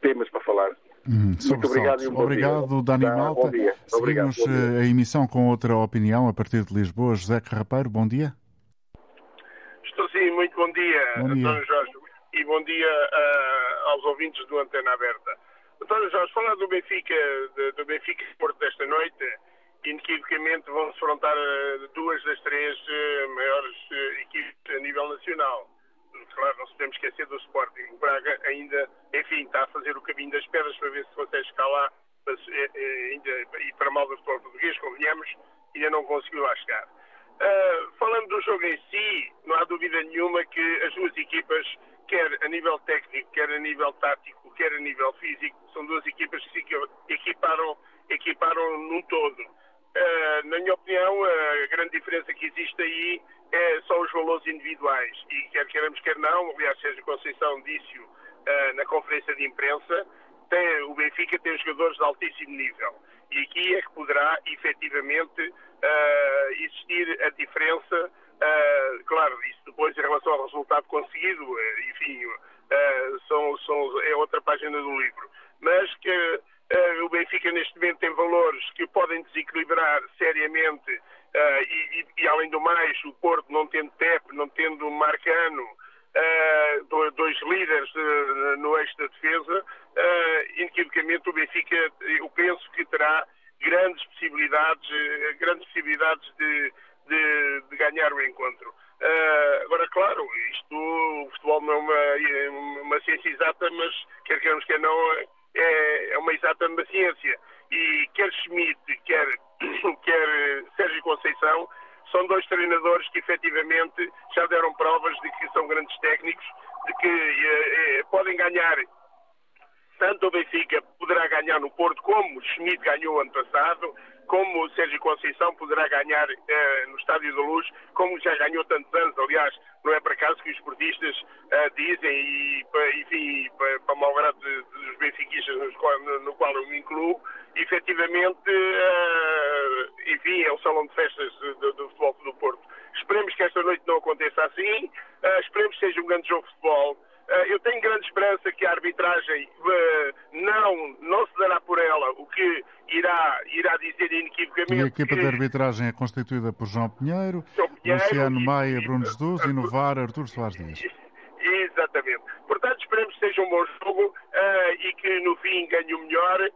temas para falar. Hum, Muito obrigado um Obrigado, Dani tá, Malta. Bom dia. Seguimos obrigado. Eh, a emissão com outra opinião a partir de Lisboa. José Carrapeiro, bom dia. Estou sim, muito bom dia, bom dia. António Jorge. E bom dia uh, aos ouvintes do Antena Aberta. António Jorge, falar do Benfica, do Benfica Porto desta noite, inequivocamente vão se frontar duas das três eh, maiores eh, equipes a nível nacional. Claro, não se podemos esquecer do Sporting. O Braga ainda, enfim, está a fazer o caminho das pedras para ver se consegue escalar, mas eh, ainda, e para mal do futebol português, convenhamos, ainda não conseguiu lá chegar. Uh, falando do jogo em si, não há dúvida nenhuma que as duas equipas, quer a nível técnico, quer a nível tático, quer a nível físico, são duas equipas que se equiparam, equiparam num todo. Uh, na minha opinião, a grande diferença que existe aí é, são os valores individuais. E quer queiramos, quer não, aliás, Sérgio Conceição disse-o uh, na conferência de imprensa, tem, o Benfica tem jogadores de altíssimo nível. E aqui é que poderá, efetivamente, uh, existir a diferença. claro, isso depois em relação ao resultado conseguido, enfim, são, são, é outra página do livro. Mas que Uh, o Benfica neste momento tem valores que podem desequilibrar seriamente uh, e, e, e, além do mais o Porto não tendo Pep, não tendo Marcano, uh, dois líderes uh, no eixo da defesa, uh, inequivocamente o Benfica, eu penso que terá grandes possibilidades, grandes possibilidades de, de, de ganhar o encontro. Uh, agora, claro, isto, o futebol não é uma, uma ciência exata, mas quer queremos, quer não, é, é uma exata uma ciência. E quer Schmidt, quer, quer Sérgio Conceição, são dois treinadores que efetivamente já deram provas de que são grandes técnicos, de que eh, eh, podem ganhar tanto o Benfica poderá ganhar no Porto, como Schmidt ganhou ano passado, como o Sérgio Conceição poderá ganhar eh, no Estádio da Luz, como já ganhou tantos anos. Aliás, não é por acaso que os esportistas eh, dizem, e enfim, para, para malgrado dos benfiquistas no, no, qual eu me incluo, efetivamente, eh, enfim, é o salão de festas do, do futebol do Porto. Esperemos que esta noite não aconteça assim, eh, esperemos que seja um grande jogo de futebol. Eh, eu tenho grande esperança que a arbitragem não, não se dará por ela, o que irá, irá dizer inequivocamente. E a equipa que... de arbitragem é constituída por João Pinheiro, João Pinheiro Luciano e... Maia, Bruno Jesus e no VAR Artur Soares Dias. Exatamente. Portanto, esperemos que seja um bom jogo uh, e que no fim ganhe o melhor, uh,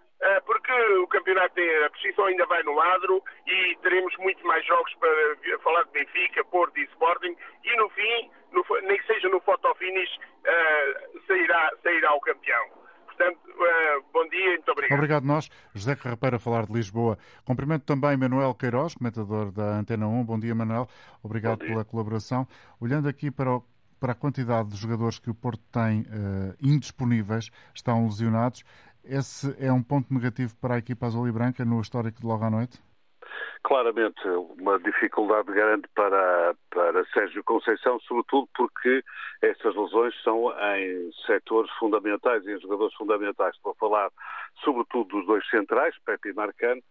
porque o campeonato tem a posição ainda vai no ladro e teremos muito mais jogos para falar de Benfica, Porto e Sporting e no fim, no, nem que seja no fotofinish, uh, sairá, sairá o campeão. Portanto, uh, bom dia e muito obrigado. Obrigado nós. José Carrapeira a falar de Lisboa. Cumprimento também Manuel Queiroz, comentador da Antena 1. Bom dia, Manuel. Obrigado dia. pela colaboração. Olhando aqui para, o, para, a quantidade de jogadores que o Porto tem uh, indisponíveis, estão lesionados, esse é um ponto negativo para a equipa azul e branca no histórico de logo à noite? claramente uma dificuldade grande para, para Sérgio Conceição, sobretudo porque essas lesões são em setores fundamentais em jogadores fundamentais. Estou a falar sobretudo dos dois centrais, Pepe e Marcano,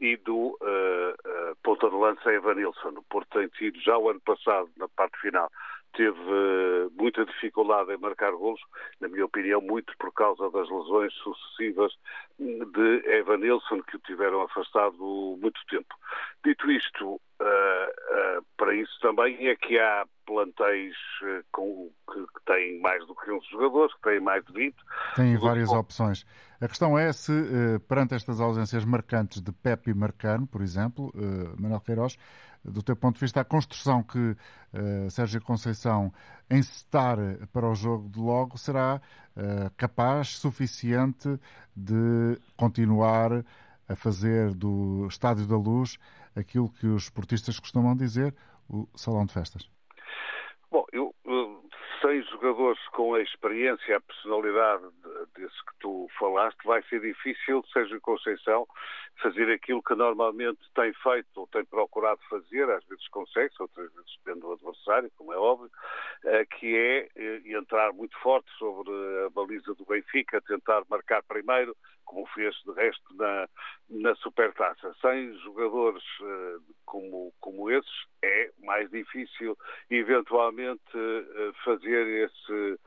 e do uh, uh, ponta de lança Evanilson. O Porto tem tido já o ano passado, na parte final, teve uh, muita dificuldade em marcar golos, na minha opinião, muito por causa das lesões sucessivas de Evanilson, que o tiveram afastado muito tempo. Dito isto, uh, uh, para isso também é que há plantéis com, que, que, têm mais do que 11 jogadores, que têm mais de 20. Têm várias opções. A questão é se, perante estas ausências marcantes de Pepe e Marcano, por exemplo, Manuel Queiroz, do teu ponto de vista, a construção que uh, Sérgio Conceição encetar para o jogo de logo será uh, capaz, suficiente de continuar a fazer do Estádio da Luz aquilo que os esportistas costumam dizer, o salão de festas? Bom, eu, sem jogadores com a experiência, a personalidade desse que tu falaste, vai ser difícil, Sérgio Conceição, fazer aquilo que normalmente tem feito ou tem procurado fazer, às vezes consegue, outras vezes depende do adversário, como é óbvio, eh, que é eh, entrar muito forte sobre a baliza do Benfica, tentar marcar primeiro, como fez de resto na, na Supertaça. Sem jogadores eh, como, como esses, é mais difícil eventualmente fazer esse,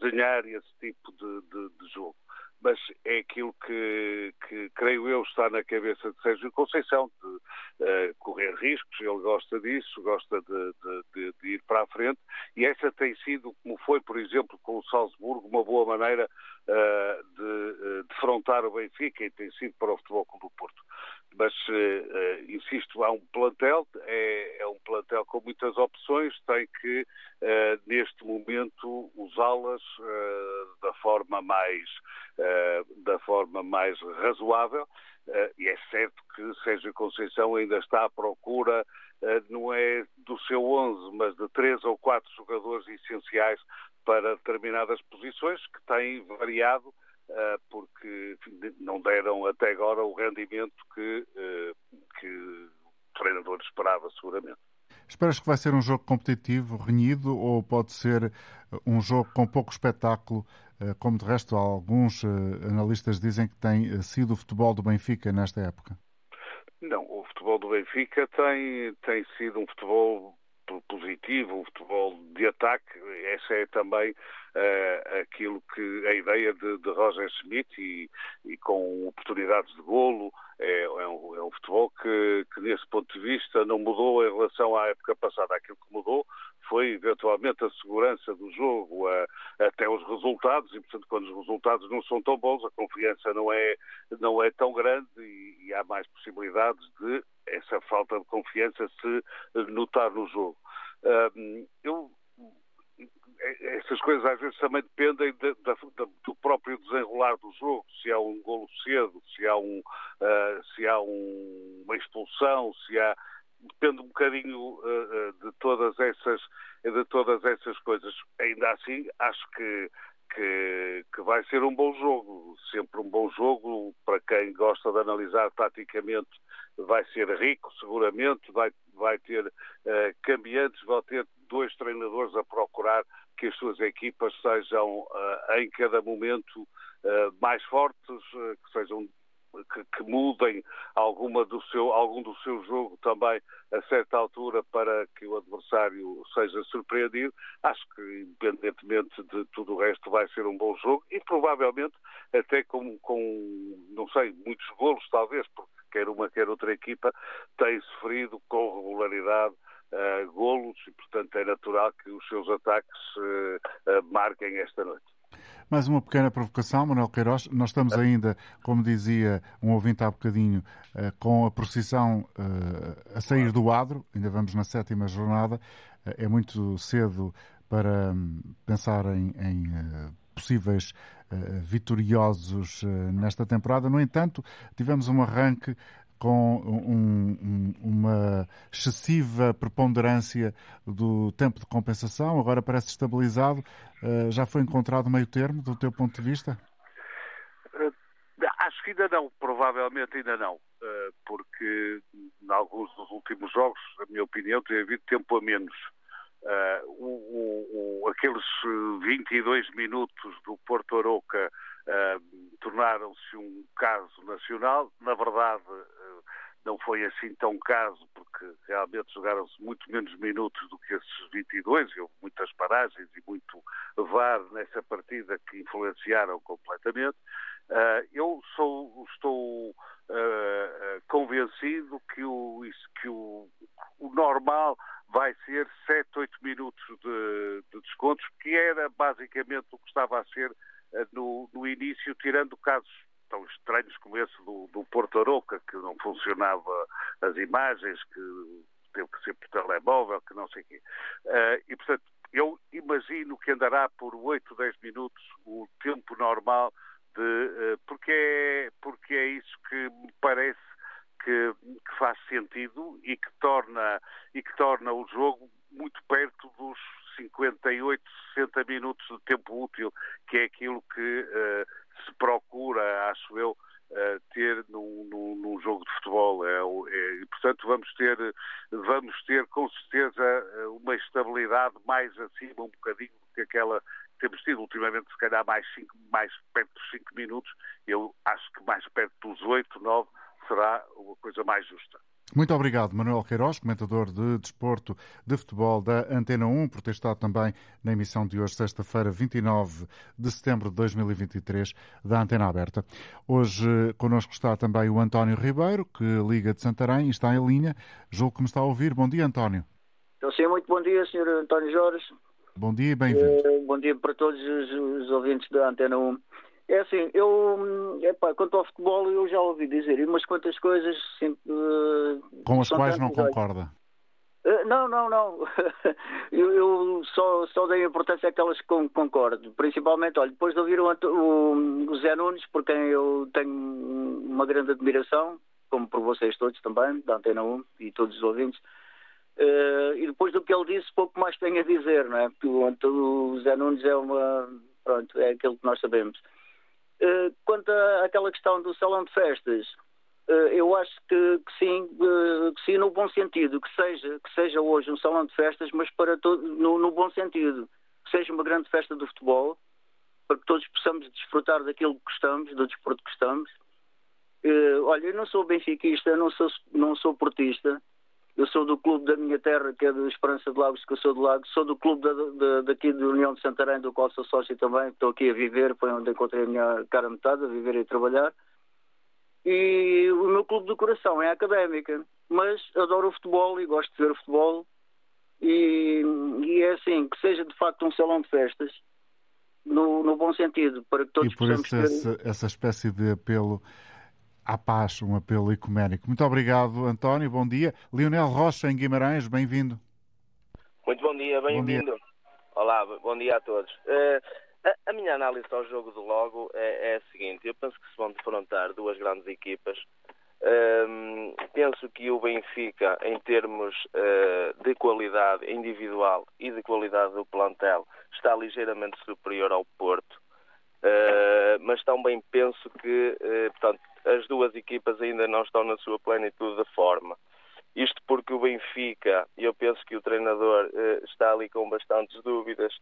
desenhar esse tipo de, de, de jogo mas é aquilo que, que, creio eu está na cabeça de Sérgio Conceição, de uh, correr riscos, ele gosta disso, gosta de, de, de, ir para a frente, e essa tem sido, como foi, por exemplo, com o Salzburgo, uma boa maneira uh, de uh, defrontar o Benfica e tem sido para o Futebol Clube do Porto. Mas, insisto, há um plantel, é, é, um plantel com muitas opções, tem que, neste momento, usá-las da forma mais uh, da forma mais razoável. Uh, e é certo que Sérgio Conceição ainda está à procura, uh, não é do seu 11, mas de três ou quatro jogadores essenciais para determinadas posições, que têm variado porque não deram até agora o rendimento que, que o treinador esperava, seguramente. Esperas que vai ser um jogo competitivo, renhido, ou pode ser um jogo com pouco espetáculo, eh, como de resto alguns eh, analistas dizem que tem eh, sido o futebol do Benfica nesta época? Não, o futebol do Benfica tem, tem sido um futebol positivo, um futebol de ataque. Essa é também uh, aquilo que a ideia de, de Roger Schmidt e, e, com oportunidades de golo. É, é, um, é um, futebol que, que, nesse ponto de vista, não mudou em relação à época passada. Aquilo que mudou foi eventualmente a segurança do jogo, a, até os resultados, e portanto quando os resultados não são tão bons, a confiança não é, não é tão grande e, e há mais possibilidades de essa falta de confiança se notar no jogo. eu essas coisas às vezes também dependem de, de, de, do próprio desenrolar do jogo, se há um golo cedo, se há, um, uh, se há um, uma expulsão, se há depende um bocadinho uh, de todas essas de todas essas coisas. Ainda assim, acho que, que, que vai ser um bom jogo, sempre um bom jogo para quem gosta de analisar taticamente. Vai ser rico, seguramente, vai, vai ter uh, cambiantes, vai ter dois treinadores a procurar que as suas equipas sejam uh, em cada momento uh, mais fortes, uh, que sejam que, que, mudem alguma do seu, algum do seu jogo também a certa altura para que o adversário seja surpreendido. Acho que, independentemente de tudo o resto, vai ser um bom jogo e provavelmente até com, com não sei, muitos golos, talvez, porque quer uma, quer outra equipa tem sofrido com regularidade uh, golos e, portanto, é natural que os seus ataques uh, marquem esta noite. Mais uma pequena provocação, Manuel Queiroz. Nós estamos ainda, como dizia um ouvinte há bocadinho, com a procissão a sair do adro, ainda vamos na sétima jornada. É muito cedo para hum, pensar em, em possíveis vitoriosos nesta temporada. No entanto, tivemos um arranque com um, um, uma excessiva preponderância do tempo de compensação, agora parece estabilizado. Uh, já foi encontrado meio termo, do teu ponto de vista? Uh, acho que ainda não, provavelmente ainda não, uh, porque em alguns dos últimos jogos, na minha opinião, tem havido tempo a menos. O, o, aqueles 22 minutos do Porto Aroca tornaram-se um caso nacional. Na verdade, não foi assim tão caso, porque realmente jogaram-se muito menos minutos do que esses 22, e houve muitas paragens e muito VAR nessa partida que influenciaram completamente. Uh, eu sou, estou uh, convencido que, o, que o, o, normal vai ser 7, 8 minutos de, de descontos, que era basicamente o que estava a ser no, no início, tirando casos tão estranhos como esse do, do Porto Aroca, que não funcionava as imagens, que teve que ser por telemóvel, que não sei o quê. Uh, e, portanto, eu imagino que andará por 8, 10 minutos o tempo normal, de, uh, porque, é, porque é isso que me parece que, que, faz sentido e que, torna, e que torna o jogo muito perto dos 58, 60 minutos de tempo útil, que é aquilo que uh, se procura, acho eu, uh, ter num, num, num, jogo de futebol. É, é, e, portanto, vamos ter, vamos ter com certeza eh, uma estabilidade mais acima um bocadinho do que aquela que temos tido ultimamente, se calhar mais, cinco, mais perto dos 5 minutos. Eu acho que mais perto dos 8, 9 será uma coisa mais justa. Muito obrigado, Manuel Queiroz, comentador de desporto de futebol da Antena 1, por ter estado também na emissão de hoje, sexta-feira, 29 de setembro de 2023, da Antena Aberta. Hoje connosco está também o António Ribeiro, que liga de Santarém e está em linha. Julgo que me está a ouvir. Bom dia, António. Então, sim, muito bom dia, Sr. António Jorge. Bom dia e bem-vindo. Uh, bom dia para todos os, os ouvintes da Antena 1. É assim, eu, epá, quanto ao futebol, eu já ouvi dizer umas quantas coisas sempre. Com as quais não concorda? Uh, não, não, não. <laughs> eu, eu, só, só dei importância àquelas que concordo. Principalmente, olha, depois de ouvir o, o, o Zé Nunes, por quem eu tenho uma grande admiração, como por vocês todos também, da Antena 1 e todos os ouvintes. Uh, e depois do que ele disse, pouco mais tenho a dizer, não é? Porque o, o Zé Nunes é uma. Pronto, é aquilo que nós sabemos. Eh, quanto àquela questão do salão de festas, eh, eu acho que, que sim, eh, que sim, no bom sentido, que seja, que seja hoje um salão de festas, mas para todo, no, no bom sentido, que seja uma grande festa do futebol, para que todos possamos desfrutar daquilo que gostamos, do desporto que gostamos. olha, eu não sou benfiquista, não sou, não sou portista, eu sou do clube da minha terra, que é do Esperança de Lagos, que eu sou do Lago. Sou do clube da, da, daqui da União de Santarém, do qual sou sócio também. Estou aqui a viver, foi onde encontrei a minha cara metade, a viver e a trabalhar. E o meu clube do coração é a académica. Mas adoro o futebol e gosto de ver o futebol. E, e é assim, que seja de facto um salão de festas, no, no bom sentido, para que todos E por isso essa, essa espécie de apelo à paz, um apelo ecuménico. Muito obrigado, António, bom dia. Lionel Rocha, em Guimarães, bem-vindo. Muito bom dia, bem-vindo. Olá, bom dia a todos. Uh, a, a, minha análise ao jogo do logo é, é, a seguinte: eu penso que se vão defrontar duas grandes equipas. Uh, penso que o Benfica, em termos uh, de qualidade individual e de qualidade do plantel, está ligeiramente superior ao Porto. mas também penso que, portanto, as duas equipas ainda não estão na sua plenitude de forma. Isto porque o Benfica, eu penso que o treinador eh, está ali com bastantes dúvidas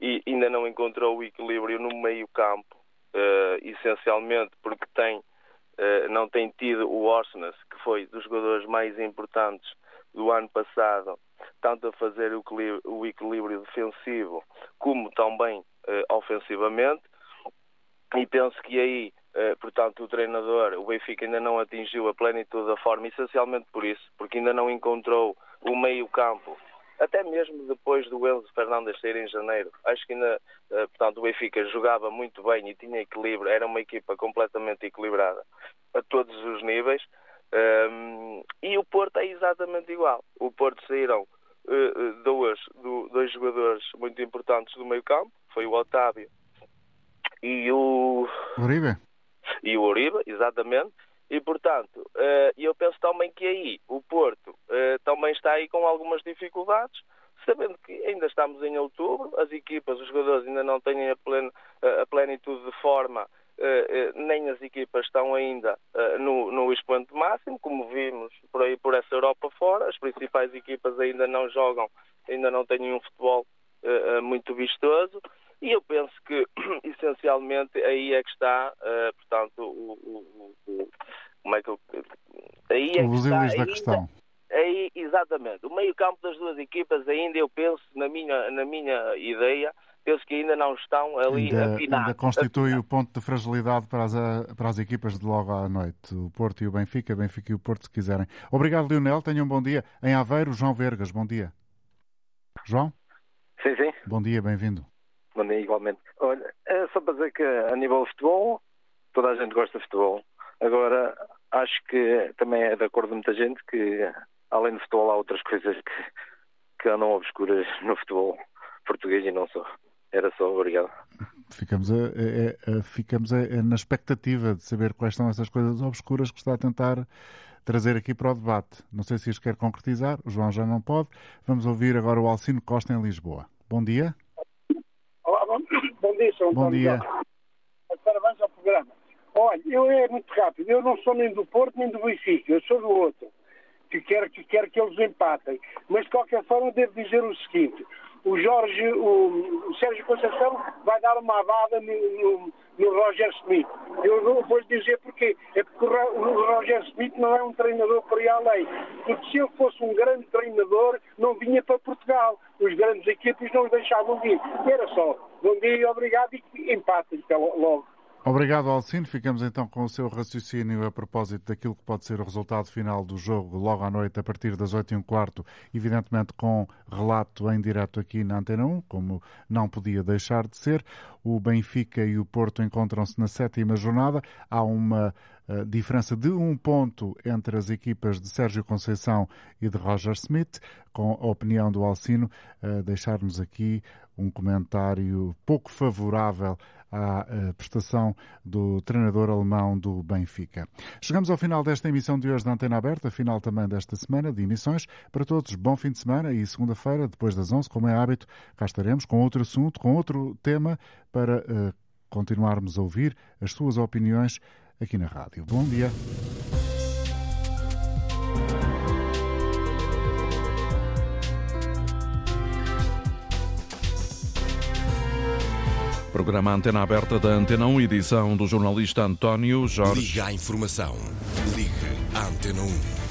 e ainda não encontrou o equilíbrio no meio-campo, eh, essencialmente porque tem, eh, não tem tido o Orsnes, que foi dos jogadores mais importantes do ano passado, tanto a fazer o equilíbrio, defensivo como também ofensivamente. E penso que aí portanto, o treinador, o Benfica ainda não atingiu a plenitude da forma, essencialmente por isso, porque ainda não encontrou o meio-campo, até mesmo depois do Enzo Fernandes sair em janeiro. Acho que ainda, eh, portanto, o Benfica jogava muito bem e tinha equilíbrio, era uma equipa completamente equilibrada a todos os níveis. Ehm, e o Porto é exatamente igual. O Porto saíram uh, dois, do, dois jogadores muito importantes do meio-campo, foi o Otávio e o. Uribe e o Uribe, exatamente. E, portanto, eh, eu penso também que aí o Porto eh, também está aí com algumas dificuldades, sabendo que ainda estamos em outubro, as equipas, os jogadores ainda não têm a, plen a plenitude de forma, eh, nem as equipas estão ainda no, no expoente máximo, como vimos por aí por essa Europa fora, as principais equipas ainda não jogam, ainda não têm um futebol muito vistoso. E eu penso que, <clears throat> essencialmente, aí é que está, uh, portanto, o, o, o, como é que eu... Aí é que está, da ainda, questão. Aí, exatamente. O meio-campo das duas equipas ainda, eu penso, na minha, na minha ideia, penso que ainda não estão ali ainda, afinados. Ainda constitui o ponto de fragilidade para as, para as equipas de logo à noite. O Porto e o Benfica, Benfica e o Porto, se quiserem. Obrigado, Lionel. Tenham um bom dia. Em Aveiro, João Vergas, bom dia. João? Sim, sim. Bom dia, bem-vindo. Bom igualmente. Olha, é só para dizer que a nível de futebol, toda a gente gosta de futebol. Agora, acho que também é de acordo com muita gente que, além de futebol, há outras coisas que, que andam obscuras no futebol português e não só. Era só, obrigado. Ficamos, a, a, a, ficamos na expectativa de saber quais são essas coisas obscuras que está a tentar trazer aqui para o debate. Não sei se isto quer concretizar, o João já não pode. Vamos ouvir agora o Alcino Costa em Lisboa. Bom dia. Bom dia, Sr. Bom dia. Parabéns ao programa. Olha, eu é muito rápido. Eu não sou nem do Porto nem do Benfica. Eu sou do outro. Que quer que, quer que eles empatem. Mas, de qualquer forma, devo dizer o seguinte. O Jorge, o, o Sérgio Conceição vai dar uma avada no, no, no Roger Smith. Eu vou lhe dizer porquê. É porque o Roger Smith não é um treinador por aí além. Porque se ele fosse um grande treinador, não vinha para Portugal. Os grandes equipes não o deixavam vir. Era só. Bom dia e obrigado e empatem logo. Obrigado, Alcino. Ficamos então com o seu raciocínio a propósito daquilo que pode ser o resultado final do jogo logo à noite, a partir das 8 e um quarto, evidentemente com relato em direto aqui na Antena 1, como não podia deixar de ser. O Benfica e o Porto encontram-se na sétima jornada. Há uma uh, diferença de um ponto entre as equipas de Sérgio Conceição e de Roger Smith, com a opinião do Alcino, uh, deixar-nos aqui um comentário pouco favorável à eh, prestação do treinador alemão do Benfica. Chegamos ao final desta emissão de hoje da Antena Aberta, final também desta semana de emissões. Para todos, bom fim de semana e segunda-feira, depois das 11, como é hábito, cá estaremos com outro assunto, com outro tema para uh, continuarmos a ouvir as suas opiniões aqui na rádio. Bom dia. Programa Antena Aberta da Antena 1, edição do jornalista António Jorge. Liga à informação. Ligue à Antena 1.